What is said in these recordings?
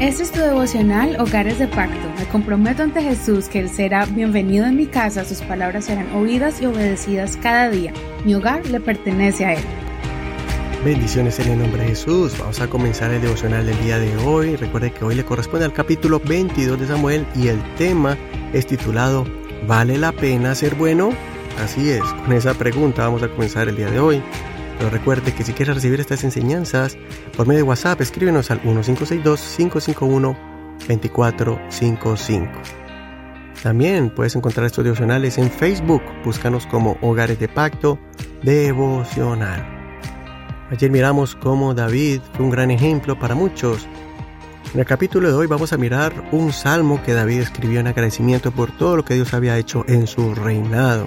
Este es tu devocional Hogares de Pacto. Me comprometo ante Jesús que Él será bienvenido en mi casa, sus palabras serán oídas y obedecidas cada día. Mi hogar le pertenece a Él. Bendiciones en el nombre de Jesús. Vamos a comenzar el devocional del día de hoy. Recuerde que hoy le corresponde al capítulo 22 de Samuel y el tema es titulado ¿Vale la pena ser bueno? Así es, con esa pregunta vamos a comenzar el día de hoy. Pero recuerde que si quieres recibir estas enseñanzas por medio de WhatsApp, escríbenos al 1562-551-2455. También puedes encontrar estos devocionales en Facebook. Búscanos como Hogares de Pacto Devocional. Ayer miramos cómo David fue un gran ejemplo para muchos. En el capítulo de hoy vamos a mirar un salmo que David escribió en agradecimiento por todo lo que Dios había hecho en su reinado.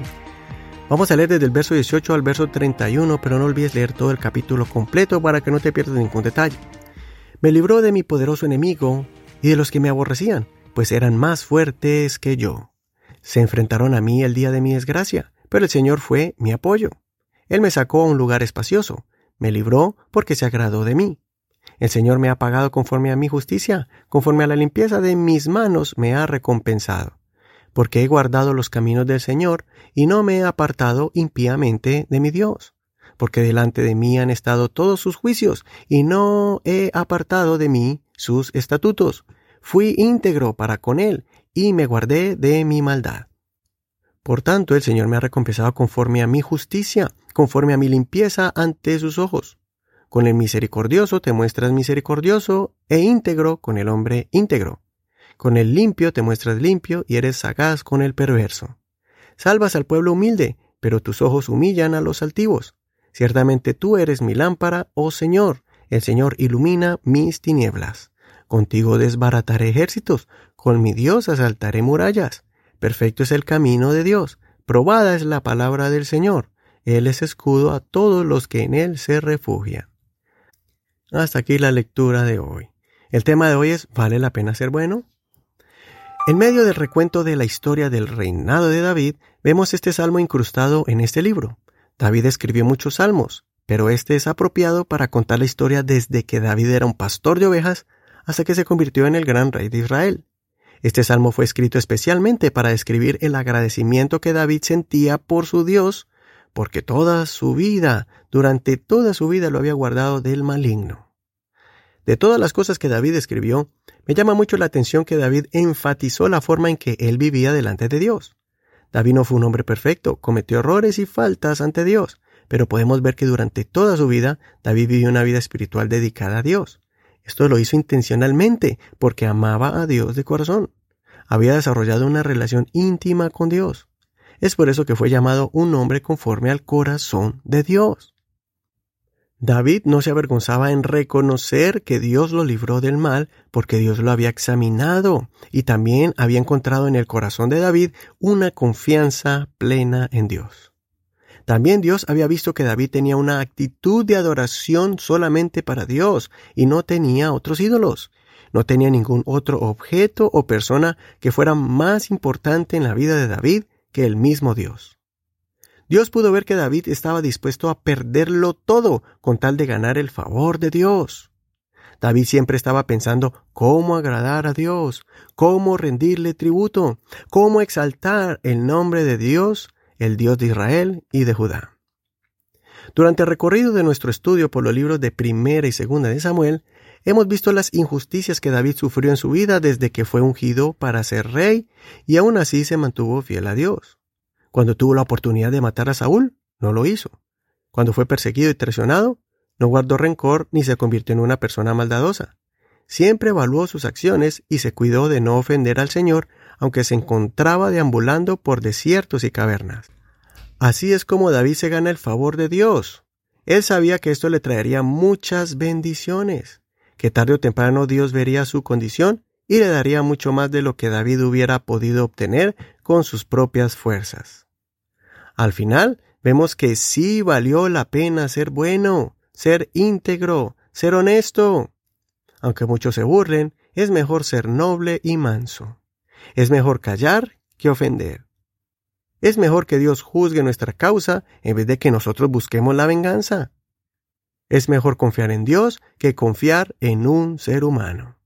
Vamos a leer desde el verso 18 al verso 31, pero no olvides leer todo el capítulo completo para que no te pierdas ningún detalle. Me libró de mi poderoso enemigo y de los que me aborrecían, pues eran más fuertes que yo. Se enfrentaron a mí el día de mi desgracia, pero el Señor fue mi apoyo. Él me sacó a un lugar espacioso, me libró porque se agradó de mí. El Señor me ha pagado conforme a mi justicia, conforme a la limpieza de mis manos me ha recompensado porque he guardado los caminos del Señor y no me he apartado impíamente de mi Dios. Porque delante de mí han estado todos sus juicios y no he apartado de mí sus estatutos. Fui íntegro para con él y me guardé de mi maldad. Por tanto, el Señor me ha recompensado conforme a mi justicia, conforme a mi limpieza ante sus ojos. Con el misericordioso te muestras misericordioso e íntegro con el hombre íntegro. Con el limpio te muestras limpio y eres sagaz con el perverso. Salvas al pueblo humilde, pero tus ojos humillan a los altivos. Ciertamente tú eres mi lámpara, oh Señor. El Señor ilumina mis tinieblas. Contigo desbarataré ejércitos, con mi Dios asaltaré murallas. Perfecto es el camino de Dios, probada es la palabra del Señor. Él es escudo a todos los que en Él se refugian. Hasta aquí la lectura de hoy. El tema de hoy es ¿vale la pena ser bueno? En medio del recuento de la historia del reinado de David, vemos este salmo incrustado en este libro. David escribió muchos salmos, pero este es apropiado para contar la historia desde que David era un pastor de ovejas hasta que se convirtió en el gran rey de Israel. Este salmo fue escrito especialmente para describir el agradecimiento que David sentía por su Dios, porque toda su vida, durante toda su vida lo había guardado del maligno. De todas las cosas que David escribió, me llama mucho la atención que David enfatizó la forma en que él vivía delante de Dios. David no fue un hombre perfecto, cometió errores y faltas ante Dios, pero podemos ver que durante toda su vida David vivió una vida espiritual dedicada a Dios. Esto lo hizo intencionalmente, porque amaba a Dios de corazón. Había desarrollado una relación íntima con Dios. Es por eso que fue llamado un hombre conforme al corazón de Dios. David no se avergonzaba en reconocer que Dios lo libró del mal porque Dios lo había examinado y también había encontrado en el corazón de David una confianza plena en Dios. También Dios había visto que David tenía una actitud de adoración solamente para Dios y no tenía otros ídolos. No tenía ningún otro objeto o persona que fuera más importante en la vida de David que el mismo Dios. Dios pudo ver que David estaba dispuesto a perderlo todo con tal de ganar el favor de Dios. David siempre estaba pensando cómo agradar a Dios, cómo rendirle tributo, cómo exaltar el nombre de Dios, el Dios de Israel y de Judá. Durante el recorrido de nuestro estudio por los libros de Primera y Segunda de Samuel, hemos visto las injusticias que David sufrió en su vida desde que fue ungido para ser rey y aún así se mantuvo fiel a Dios. Cuando tuvo la oportunidad de matar a Saúl, no lo hizo. Cuando fue perseguido y traicionado, no guardó rencor ni se convirtió en una persona maldadosa. Siempre evaluó sus acciones y se cuidó de no ofender al Señor, aunque se encontraba deambulando por desiertos y cavernas. Así es como David se gana el favor de Dios. Él sabía que esto le traería muchas bendiciones, que tarde o temprano Dios vería su condición y le daría mucho más de lo que David hubiera podido obtener con sus propias fuerzas. Al final, vemos que sí valió la pena ser bueno, ser íntegro, ser honesto. Aunque muchos se burlen, es mejor ser noble y manso. Es mejor callar que ofender. Es mejor que Dios juzgue nuestra causa en vez de que nosotros busquemos la venganza. Es mejor confiar en Dios que confiar en un ser humano.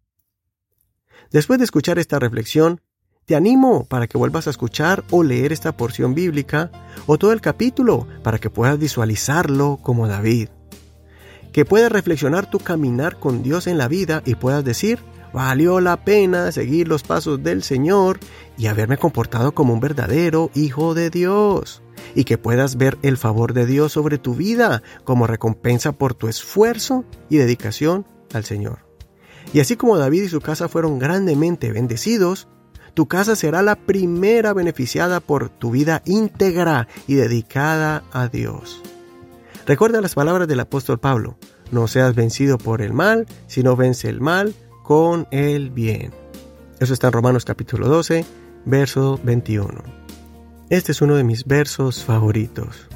Después de escuchar esta reflexión, te animo para que vuelvas a escuchar o leer esta porción bíblica o todo el capítulo para que puedas visualizarlo como David. Que puedas reflexionar tu caminar con Dios en la vida y puedas decir, valió la pena seguir los pasos del Señor y haberme comportado como un verdadero hijo de Dios. Y que puedas ver el favor de Dios sobre tu vida como recompensa por tu esfuerzo y dedicación al Señor. Y así como David y su casa fueron grandemente bendecidos, tu casa será la primera beneficiada por tu vida íntegra y dedicada a Dios. Recuerda las palabras del apóstol Pablo, no seas vencido por el mal, sino vence el mal con el bien. Eso está en Romanos capítulo 12, verso 21. Este es uno de mis versos favoritos.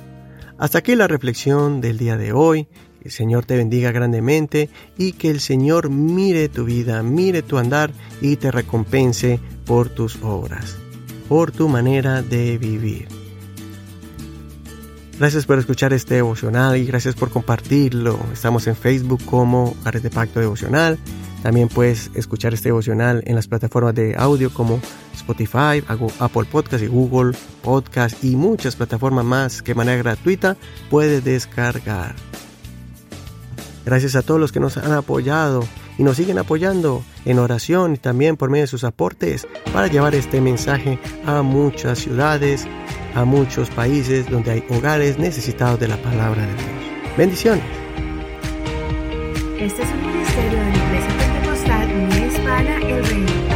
Hasta aquí la reflexión del día de hoy que el Señor te bendiga grandemente y que el Señor mire tu vida, mire tu andar y te recompense por tus obras, por tu manera de vivir. Gracias por escuchar este devocional y gracias por compartirlo. Estamos en Facebook como Ares de Pacto Devocional. También puedes escuchar este devocional en las plataformas de audio como Spotify, Apple Podcast y Google Podcast y muchas plataformas más que de manera gratuita puedes descargar. Gracias a todos los que nos han apoyado y nos siguen apoyando en oración y también por medio de sus aportes para llevar este mensaje a muchas ciudades, a muchos países donde hay hogares necesitados de la palabra de Dios. Bendiciones. Este es un ministerio de la Iglesia Pentecostal Unida El Reino.